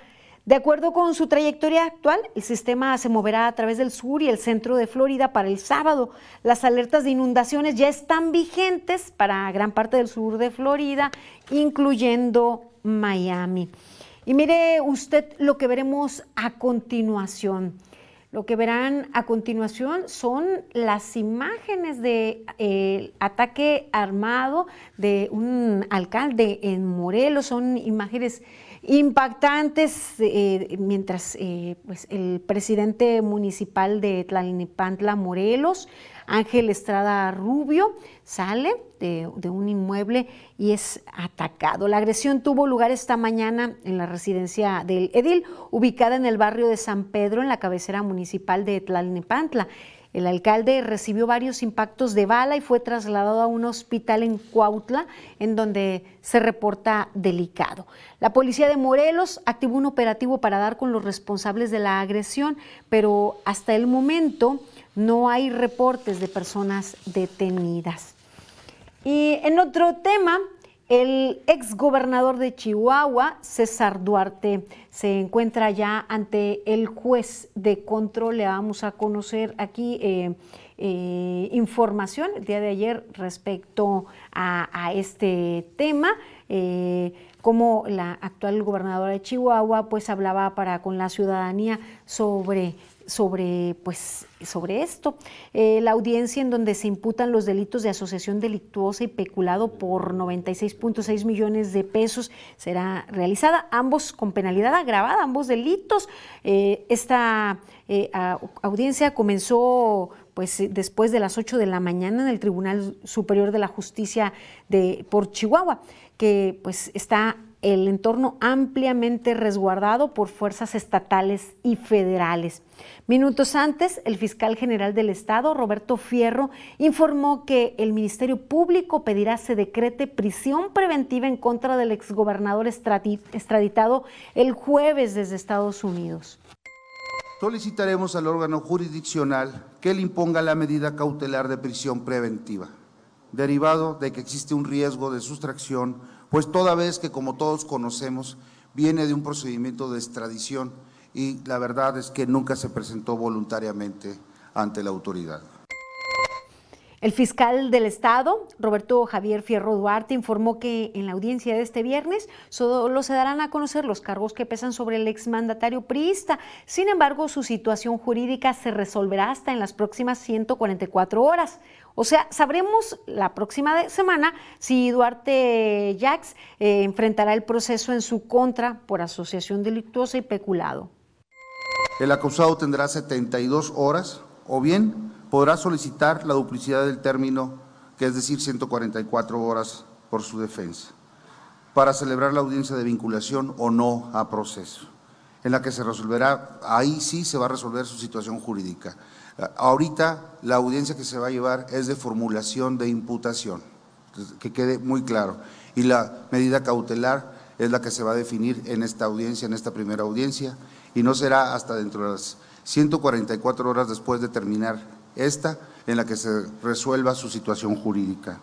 De acuerdo con su trayectoria actual, el sistema se moverá a través del sur y el centro de Florida para el sábado. Las alertas de inundaciones ya están vigentes para gran parte del sur de Florida, incluyendo Miami. Y mire usted lo que veremos a continuación. Lo que verán a continuación son las imágenes de, ataque armado de un alcalde en Morelos. Son imágenes impactantes eh, mientras eh, pues el presidente municipal de Tlalnepantla, Morelos, Ángel Estrada Rubio, sale de, un inmueble y es atacado. La agresión tuvo lugar esta mañana en la residencia del Edil, ubicada en el barrio de San Pedro, en la cabecera municipal de Tlalnepantla. El alcalde recibió varios impactos de bala y fue trasladado a un hospital en Cuautla, en donde se reporta delicado. La policía de Morelos activó un operativo para dar con los responsables de la agresión, pero hasta el momento no hay reportes de personas detenidas. Y en otro tema, el exgobernador de Chihuahua, César Duarte, se encuentra ya ante el juez de control. Le vamos a conocer aquí eh, eh, información el día de ayer respecto a, este tema. Eh, como la actual gobernadora de Chihuahua pues hablaba para con la ciudadanía sobre sobre, pues, sobre esto. Eh, la audiencia en donde se imputan los delitos de asociación delictuosa y peculado por 96.6 millones de pesos será realizada, ambos con penalidad agravada, ambos delitos. Eh, esta eh, audiencia comenzó pues después de las 8 de la mañana en el Tribunal Superior de la Justicia de, por Chihuahua, que pues está el entorno ampliamente resguardado por fuerzas estatales y federales. Minutos antes, el fiscal general del Estado, Roberto Fierro, informó que el Ministerio Público pedirá se decrete prisión preventiva en contra del exgobernador extraditado el jueves desde Estados Unidos. Solicitaremos al órgano jurisdiccional que le imponga la medida cautelar de prisión preventiva, derivado de que existe un riesgo de sustracción pues toda vez que, como todos conocemos, viene de un procedimiento de extradición y la verdad es que nunca se presentó voluntariamente ante la autoridad. El fiscal del Estado, Roberto Javier Fierro Duarte, informó que en la audiencia de este viernes solo se darán a conocer los cargos que pesan sobre el exmandatario priista. Sin embargo, su situación jurídica se resolverá hasta en las próximas 144 horas. O sea, sabremos la próxima semana si Duarte Jax eh, enfrentará el proceso en su contra por asociación delictuosa y peculado. El acusado tendrá 72 horas o bien podrá solicitar la duplicidad del término, que es decir, 144 horas por su defensa, para celebrar la audiencia de vinculación o no a proceso. en la que se resolverá, ahí sí se va a resolver su situación jurídica. Ahorita la audiencia que se va a llevar es de formulación de imputación, que quede muy claro. Y la medida cautelar es la que se va a definir en esta audiencia, en esta primera audiencia, y no será hasta dentro de las 144 horas después de terminar esta en la que se resuelva su situación jurídica.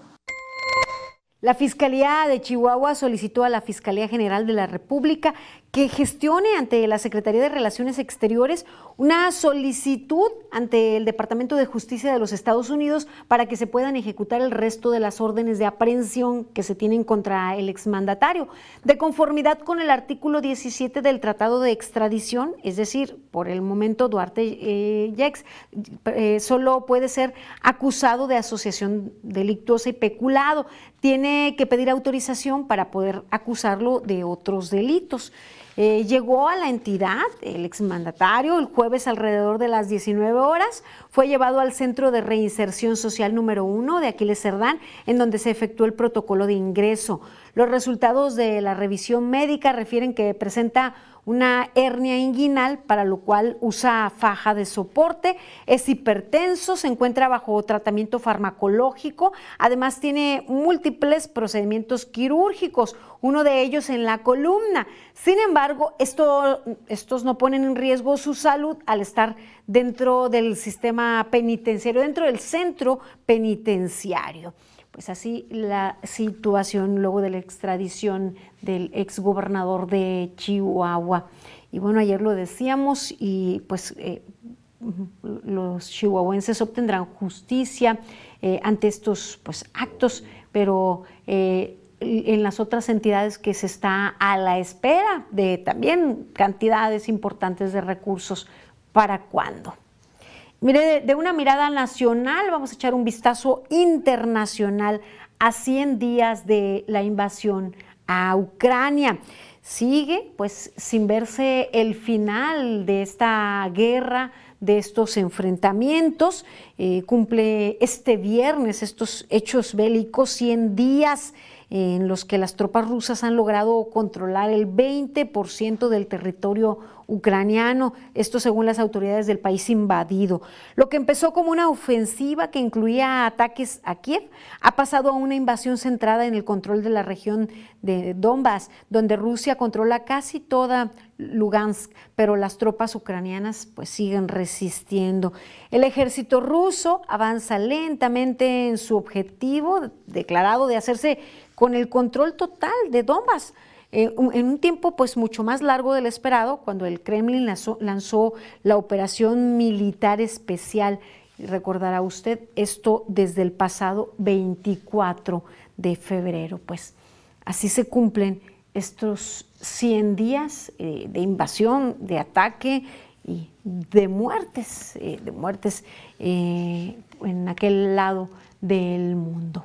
La Fiscalía de Chihuahua solicitó a la Fiscalía General de la República que gestione ante la Secretaría de Relaciones Exteriores una solicitud ante el Departamento de Justicia de los Estados Unidos para que se puedan ejecutar el resto de las órdenes de aprehensión que se tienen contra el exmandatario. De conformidad con el artículo 17 del Tratado de Extradición, es decir, por el momento Duarte eh, Yex eh, solo puede ser acusado de asociación delictuosa y peculado. Tiene que pedir autorización para poder acusarlo de otros delitos. Eh, llegó a la entidad, el exmandatario, el jueves alrededor de las 19 horas, fue llevado al Centro de Reinserción Social número 1 de Aquiles Cerdán, en donde se efectuó el protocolo de ingreso. Los resultados de la revisión médica refieren que presenta una hernia inguinal, para lo cual usa faja de soporte, es hipertenso, se encuentra bajo tratamiento farmacológico, además tiene múltiples procedimientos quirúrgicos, uno de ellos en la columna. Sin embargo, estos no ponen en riesgo su salud al estar dentro del sistema penitenciario, dentro del centro penitenciario pues así la situación luego de la extradición del exgobernador de Chihuahua. Y bueno, ayer lo decíamos y pues eh, los chihuahuenses obtendrán justicia eh, ante estos pues, actos, pero eh, en las otras entidades que se está a la espera de también cantidades importantes de recursos, ¿para cuándo? Mire, de una mirada nacional, vamos a echar un vistazo internacional a 100 días de la invasión a Ucrania. Sigue pues sin verse el final de esta guerra, de estos enfrentamientos. Eh, cumple este viernes estos hechos bélicos 100 días en los que las tropas rusas han logrado controlar el 20% del territorio ucraniano, esto según las autoridades del país invadido. Lo que empezó como una ofensiva que incluía ataques a Kiev ha pasado a una invasión centrada en el control de la región de Donbass, donde Rusia controla casi toda Lugansk, pero las tropas ucranianas pues siguen resistiendo. El ejército ruso avanza lentamente en su objetivo declarado de hacerse con el control total de Donbass. Eh, en un tiempo pues mucho más largo del esperado, cuando el Kremlin lanzó, la operación militar especial. Recordará usted esto desde el pasado 24 de febrero. Pues así se cumplen estos 100 días eh, de invasión, de ataque y de muertes, eh, de muertes en aquel lado del mundo.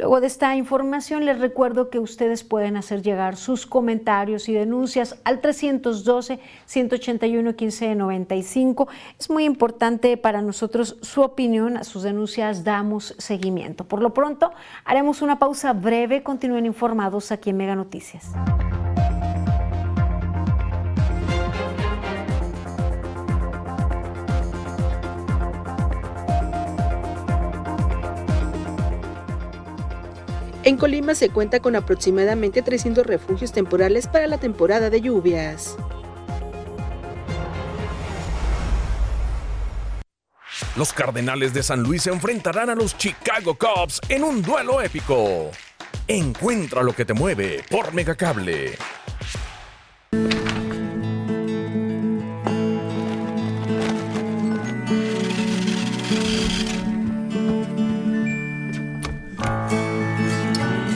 Luego de esta información les recuerdo que ustedes pueden hacer llegar sus comentarios y denuncias al 312-181-1595. Es muy importante para nosotros su opinión, a sus denuncias damos seguimiento. Por lo pronto, haremos una pausa breve. Continúen informados aquí en Mega Noticias. En Colima se cuenta con aproximadamente 300 refugios temporales para la temporada de lluvias. Los Cardenales de San Luis se enfrentarán a los Chicago Cubs en un duelo épico. Encuentra lo que te mueve por Megacable.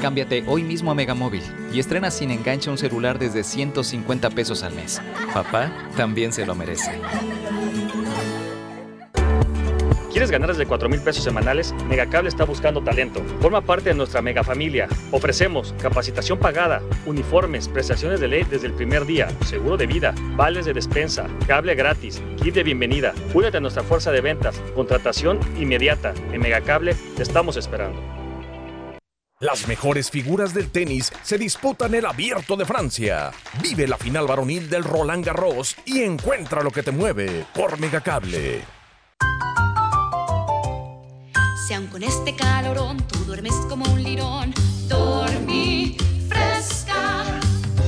Cámbiate hoy mismo a Megamóvil y estrena sin enganche un celular desde 150 pesos al mes. Papá también se lo merece. ¿Quieres ganar desde 4 mil pesos semanales? Megacable está buscando talento. Forma parte de nuestra mega familia. Ofrecemos capacitación pagada, uniformes, prestaciones de ley desde el primer día, seguro de vida, vales de despensa, cable gratis, kit de bienvenida. Únete a nuestra fuerza de ventas, contratación inmediata. En Megacable te estamos esperando. Las mejores figuras del tenis se disputan el Abierto de Francia. Vive la final varonil del Roland Garros y encuentra lo que te mueve por Megacable. Si aun con este calorón tú duermes como un lirón, dormí fresca.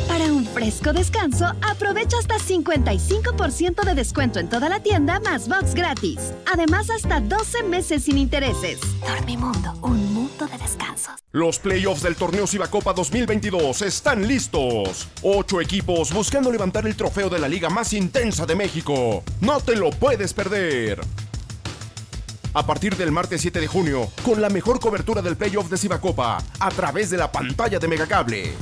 Para un fresco descanso, aprovecha hasta 55% de descuento en toda la tienda más box gratis. Además, hasta 12 meses sin intereses. Dormimundo, un de descansos. Los playoffs del torneo Cibacopa 2022 están listos. Ocho equipos buscando levantar el trofeo de la liga más intensa de México. No te lo puedes perder. A partir del martes 7 de junio, con la mejor cobertura del playoff de Cibacopa, a través de la pantalla de Megacable.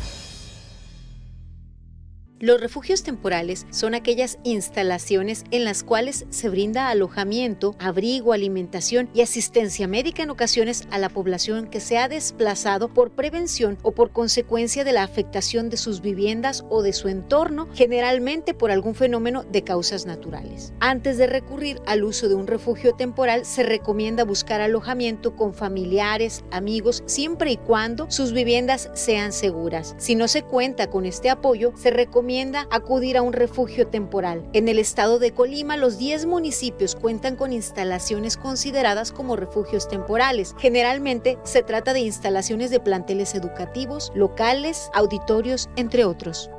Los refugios temporales son aquellas instalaciones en las cuales se brinda alojamiento, abrigo, alimentación y asistencia médica en ocasiones a la población que se ha desplazado por prevención o por consecuencia de la afectación de sus viviendas o de su entorno, generalmente por algún fenómeno de causas naturales. Antes de recurrir al uso de un refugio temporal, se recomienda buscar alojamiento con familiares, amigos, siempre y cuando sus viviendas sean seguras. Si no se cuenta con este apoyo, se recomienda acudir a un refugio temporal. En el estado de Colima, los 10 municipios cuentan con instalaciones consideradas como refugios temporales. Generalmente se trata de instalaciones de planteles educativos, locales, auditorios, entre otros.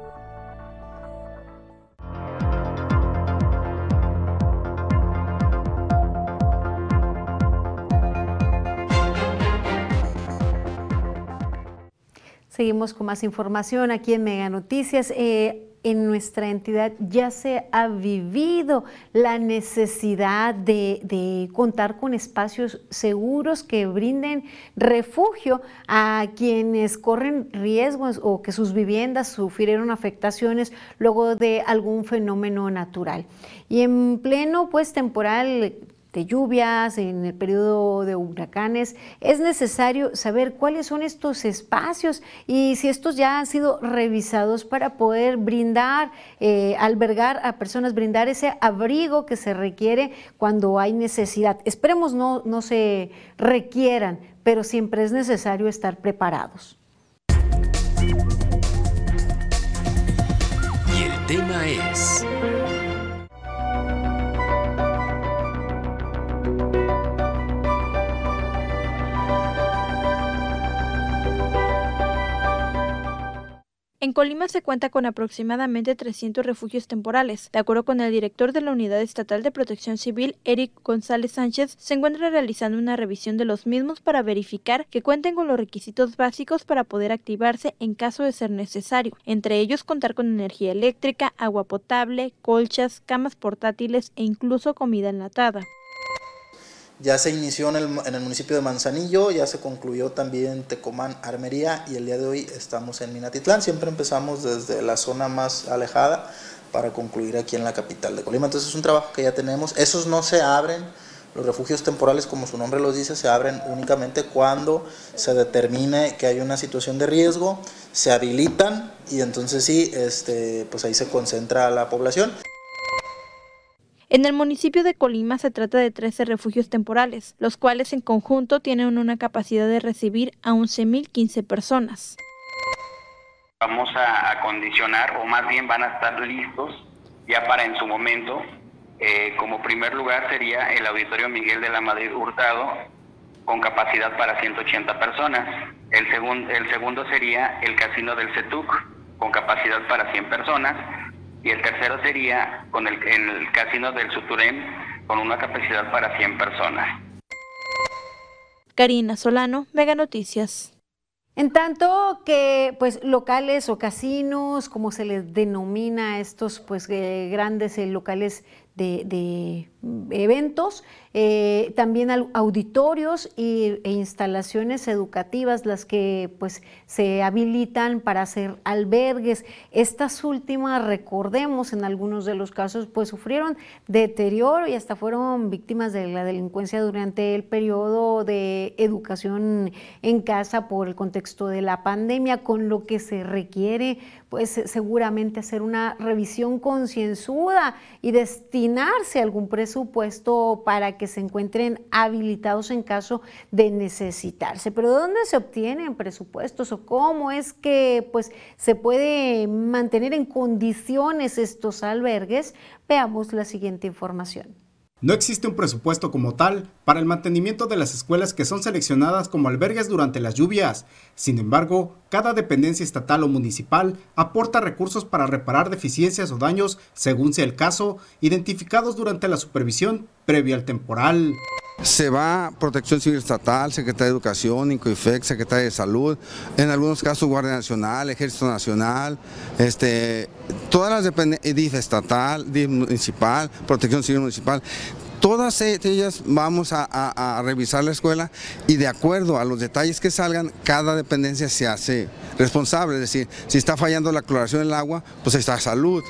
Seguimos con más información aquí en Mega Noticias. Eh, en nuestra entidad ya se ha vivido la necesidad de, de, contar con espacios seguros que brinden refugio a quienes corren riesgos o que sus viviendas sufrieron afectaciones luego de algún fenómeno natural. Y en pleno pues temporal de lluvias, en el periodo de huracanes, es necesario saber cuáles son estos espacios y si estos ya han sido revisados para poder brindar, eh, albergar a personas, brindar ese abrigo que se requiere cuando hay necesidad. Esperemos no, no se requieran, pero siempre es necesario estar preparados. Y el tema es... En Colima se cuenta con aproximadamente 300 refugios temporales. De acuerdo con el director de la Unidad Estatal de Protección Civil, Eric González Sánchez, se encuentra realizando una revisión de los mismos para verificar que cuenten con los requisitos básicos para poder activarse en caso de ser necesario, entre ellos contar con energía eléctrica, agua potable, colchas, camas portátiles e incluso comida enlatada. Ya se inició en el, en el, municipio de Manzanillo, ya se concluyó también Tecomán, Armería y el día de hoy estamos en Minatitlán. Siempre empezamos desde la zona más alejada para concluir aquí en la capital de Colima. Entonces es un trabajo que ya tenemos. Esos no se abren, los refugios temporales, como su nombre los dice, se abren únicamente cuando se determine que hay una situación de riesgo, se habilitan y entonces sí, este, pues ahí se concentra la población. En el municipio de Colima se trata de 13 refugios temporales, los cuales en conjunto tienen una capacidad de recibir a 11.015 personas. Vamos a acondicionar, o más bien van a estar listos ya para en su momento. Eh, como primer lugar sería el Auditorio Miguel de la Madrid Hurtado, con capacidad para 180 personas. El, el segundo sería el Casino del CETUC, con capacidad para 100 personas y el tercero sería con el, el casino del Suturén con una capacidad para 100 personas. Karina Solano, Mega Noticias. En tanto que pues locales o casinos, como se les denomina a estos pues eh, grandes eh, locales de, de eventos, eh, también auditorios y, e instalaciones educativas, las que pues se habilitan para hacer albergues. Estas últimas, recordemos, en algunos de los casos, pues sufrieron deterioro y hasta fueron víctimas de la delincuencia durante el periodo de educación en casa por el contexto de la pandemia, con lo que se requiere pues seguramente hacer una revisión concienzuda y destinar destinarse algún presupuesto para que se encuentren habilitados en caso de necesitarse. Pero ¿de dónde se obtienen presupuestos o cómo es que pues, se puede mantener en condiciones estos albergues? Veamos la siguiente información. No existe un presupuesto como tal para el mantenimiento de las escuelas que son seleccionadas como albergues durante las lluvias. Sin embargo, cada dependencia estatal o municipal aporta recursos para reparar deficiencias o daños, según sea el caso, identificados durante la supervisión previa al temporal. Se va Protección Civil Estatal, Secretaría de Educación, INCOIFEC, Secretaría de Salud, en algunos casos Guardia Nacional, Ejército Nacional, este, todas las dependencias, DIF estatal, DIF municipal, Protección Civil Municipal, todas ellas vamos a, a, revisar la escuela y de acuerdo a los detalles que salgan, cada dependencia se hace responsable. Es decir, si está fallando la cloración del agua, pues está salud.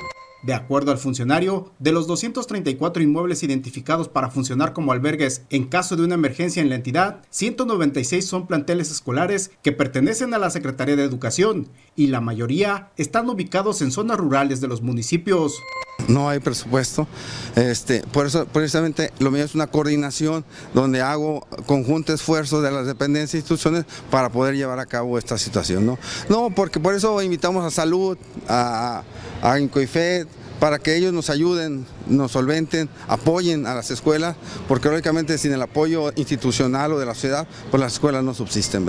De acuerdo al funcionario, de los 234 inmuebles identificados para funcionar como albergues en caso de una emergencia en la entidad, 196 son planteles escolares que pertenecen a la Secretaría de Educación y la mayoría están ubicados en zonas rurales de los municipios. No hay presupuesto, este, por eso precisamente lo mío es una coordinación donde hago conjunto esfuerzo de las dependencias e instituciones para poder llevar a cabo esta situación. No, no porque por eso invitamos a Salud, a, a Incoifed, para que ellos nos ayuden, nos solventen, apoyen a las escuelas, porque lógicamente sin el apoyo institucional o de la sociedad, pues las escuelas no subsisten.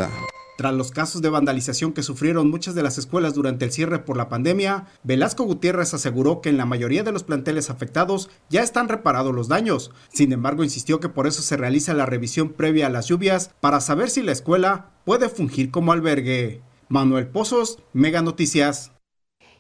Tras los casos de vandalización que sufrieron muchas de las escuelas durante el cierre por la pandemia, Velasco Gutiérrez aseguró que en la mayoría de los planteles afectados ya están reparados los daños. Sin embargo, insistió que por eso se realiza la revisión previa a las lluvias para saber si la escuela puede fungir como albergue. Manuel Pozos, Mega Noticias.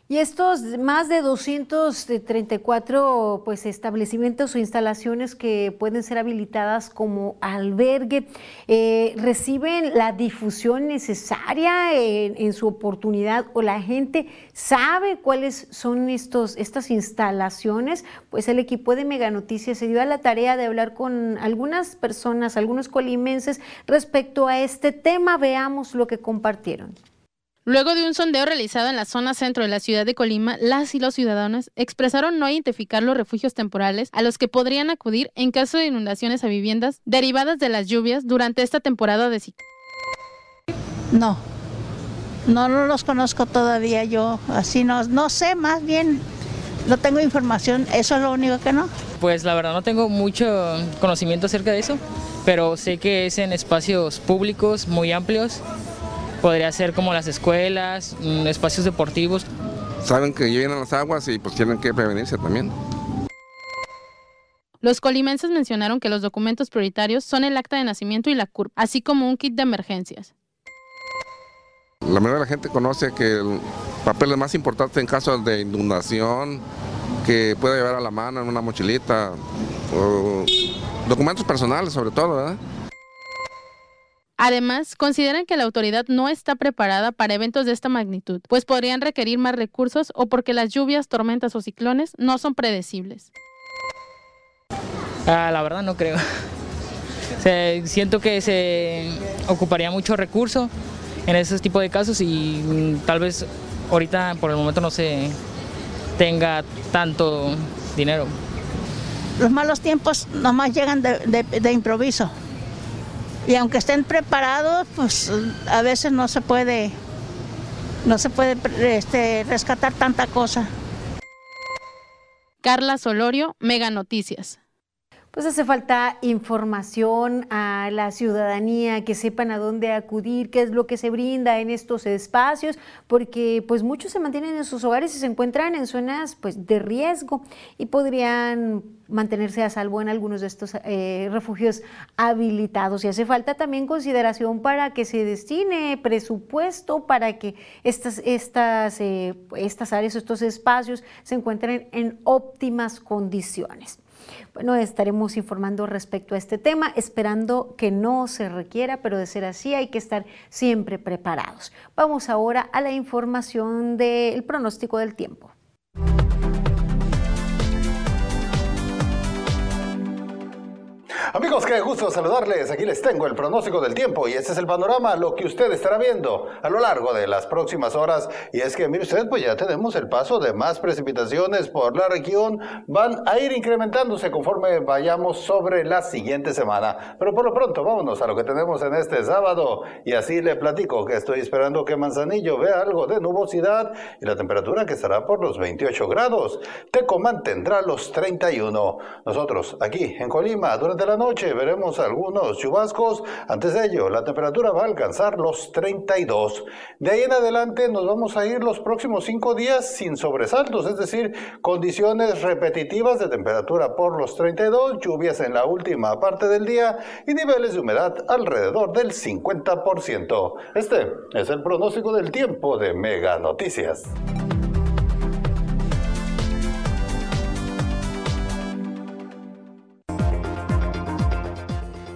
Y estos más de 234 pues, establecimientos o instalaciones que pueden ser habilitadas como albergue eh, reciben la difusión necesaria en, su oportunidad o la gente sabe cuáles son estos, estas instalaciones. Pues el equipo de Mega Noticias se dio a la tarea de hablar con algunas personas, algunos colimenses respecto a este tema. Veamos lo que compartieron. Luego de un sondeo realizado en la zona centro de la ciudad de Colima, las y los ciudadanos expresaron no identificar los refugios temporales a los que podrían acudir en caso de inundaciones a viviendas derivadas de las lluvias durante esta temporada de ciclo. No, no, los conozco todavía yo, así no, no sé, más bien no tengo información, eso es lo único que no. Pues la verdad no tengo mucho conocimiento acerca de eso, pero sé que es en espacios públicos muy amplios podría ser como las escuelas, mm, espacios deportivos. Saben que vienen las aguas y pues tienen que prevenirse también. Los colimenses mencionaron que los documentos prioritarios son el acta de nacimiento y la CURP, así como un kit de emergencias. La mayoría de la gente conoce que el papel es más importante en caso de inundación, que puede llevar a la mano en una mochilita, o documentos personales sobre todo, ¿verdad? Además, consideran que la autoridad no está preparada para eventos de esta magnitud, pues podrían requerir más recursos o porque las lluvias, tormentas o ciclones no son predecibles. Ah, la verdad no creo. siento que se ocuparía mucho recurso en ese tipo de casos y mm, tal vez ahorita por el momento no se tenga tanto dinero. Los malos tiempos nomás llegan de improviso y aunque estén preparados, pues a veces no se puede, no se puede este, rescatar tanta cosa. Carla Solorio, Mega Noticias pues hace falta información a la ciudadanía, que sepan a dónde acudir, qué es lo que se brinda en estos espacios, porque pues muchos se mantienen en sus hogares y se encuentran en zonas pues de riesgo y podrían mantenerse a salvo en algunos de estos eh, refugios habilitados. Y hace falta también consideración para que se destine presupuesto para que estas, estas, eh, estas áreas, estos espacios se encuentren en óptimas condiciones. Bueno, estaremos informando respecto a este tema, esperando que no se requiera, pero de ser así hay que estar siempre preparados. Vamos ahora a la información del pronóstico del tiempo. Amigos, qué gusto saludarles. Aquí les tengo el pronóstico del tiempo y este es el panorama, lo que usted estará viendo a lo largo de las próximas horas. Y es que, mire usted, pues ya tenemos el paso de más precipitaciones por la región. Van a ir incrementándose conforme vayamos sobre la siguiente semana. Pero por lo pronto, vámonos a lo que tenemos en este sábado. Y así le platico que estoy esperando que Manzanillo vea algo de nubosidad y la temperatura que estará por los 28 grados. Teco mantendrá los 31. Nosotros aquí en Colima, durante la noche veremos algunos chubascos. Antes de ello, la temperatura va a alcanzar los 32. De ahí en adelante nos vamos a ir los próximos cinco días sin sobresaltos, es decir, condiciones repetitivas de temperatura por los 32, lluvias en la última parte del día y niveles de humedad alrededor del 50%. Este es el pronóstico del tiempo de Mega Noticias.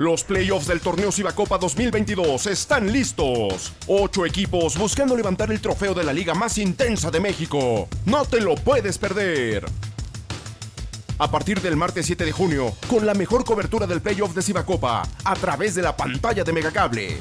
Los playoffs del torneo Cibacopa 2022 están listos. Ocho equipos buscando levantar el trofeo de la liga más intensa de México. No te lo puedes perder. A partir del martes 7 de junio, con la mejor cobertura del playoff de Cibacopa, a través de la pantalla de Megacable.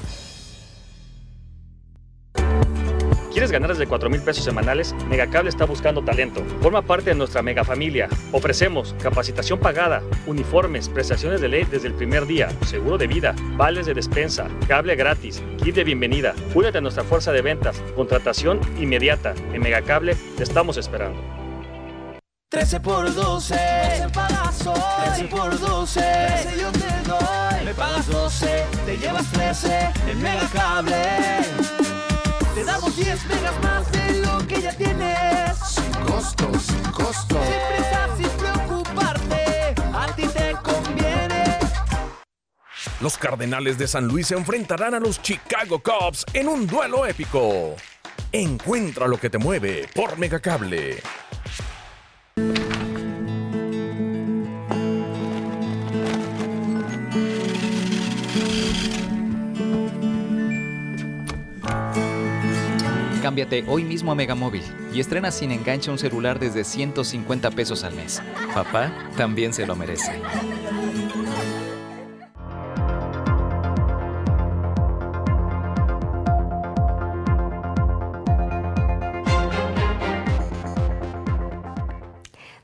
¿Quieres ganar desde 4 mil pesos semanales? Megacable está buscando talento. Forma parte de nuestra mega familia. Ofrecemos capacitación pagada, uniformes, prestaciones de ley desde el primer día, seguro de vida, vales de despensa, cable gratis, kit de bienvenida. Únete a nuestra fuerza de ventas, contratación inmediata. En Megacable te estamos esperando. 13 por 12, 12 pagas hoy. 13 por 12, 13 yo te doy. Me pagas 12, te llevas 13 en Megacable. Te damos 10 megas más de lo que ya tienes. Sin costo, sin costo. Sin prisa, sin preocuparte, a ti te conviene. Los Cardenales de San Luis se enfrentarán a los Chicago Cubs en un duelo épico. Encuentra lo que te mueve por Megacable. Cámbiate hoy mismo a Megamóvil y estrena sin enganche un celular desde 150 pesos al mes. Papá también se lo merece.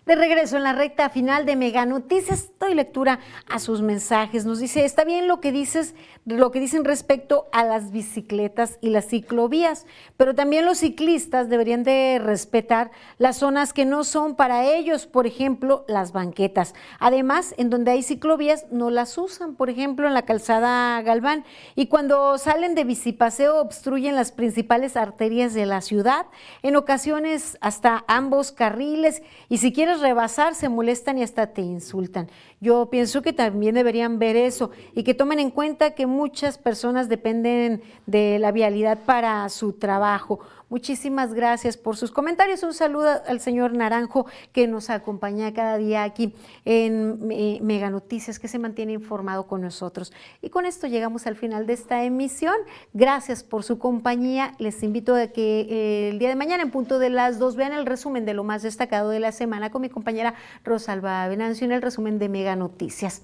De regreso en la recta final de Mega Noticias, doy lectura a sus mensajes. Nos dice, está bien lo que dices, lo que dicen respecto a las bicicletas y las ciclovías, pero también los ciclistas deberían de respetar las zonas que no son para ellos, por ejemplo, las banquetas. Además, en donde hay ciclovías no las usan, por ejemplo, en la calzada Galván. Y cuando salen de bicipaseo obstruyen las principales arterias de la ciudad, en ocasiones hasta ambos carriles. Y si quieres rebasar, se molestan y hasta te insultan. Yo pienso que también deberían ver eso y que tomen en cuenta que muchas personas dependen de la vialidad para su trabajo. Muchísimas gracias por sus comentarios. Un saludo al señor Naranjo que nos acompaña cada día aquí en Mega Noticias, que se mantiene informado con nosotros. Y con esto llegamos al final de esta emisión. Gracias por su compañía. Les invito a que eh, el día de mañana, en punto de las dos, vean el resumen de lo más destacado de la semana con mi compañera Rosalba Venancio en el resumen de Mega Noticias.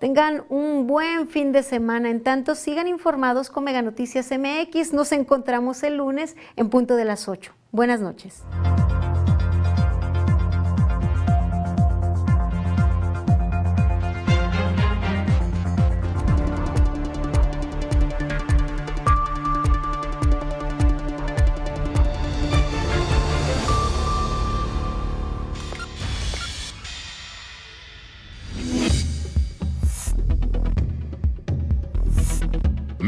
Tengan un buen fin de semana. En tanto, sigan informados con Mega Noticias MX. Nos encontramos el lunes en punto de las 8. Buenas noches.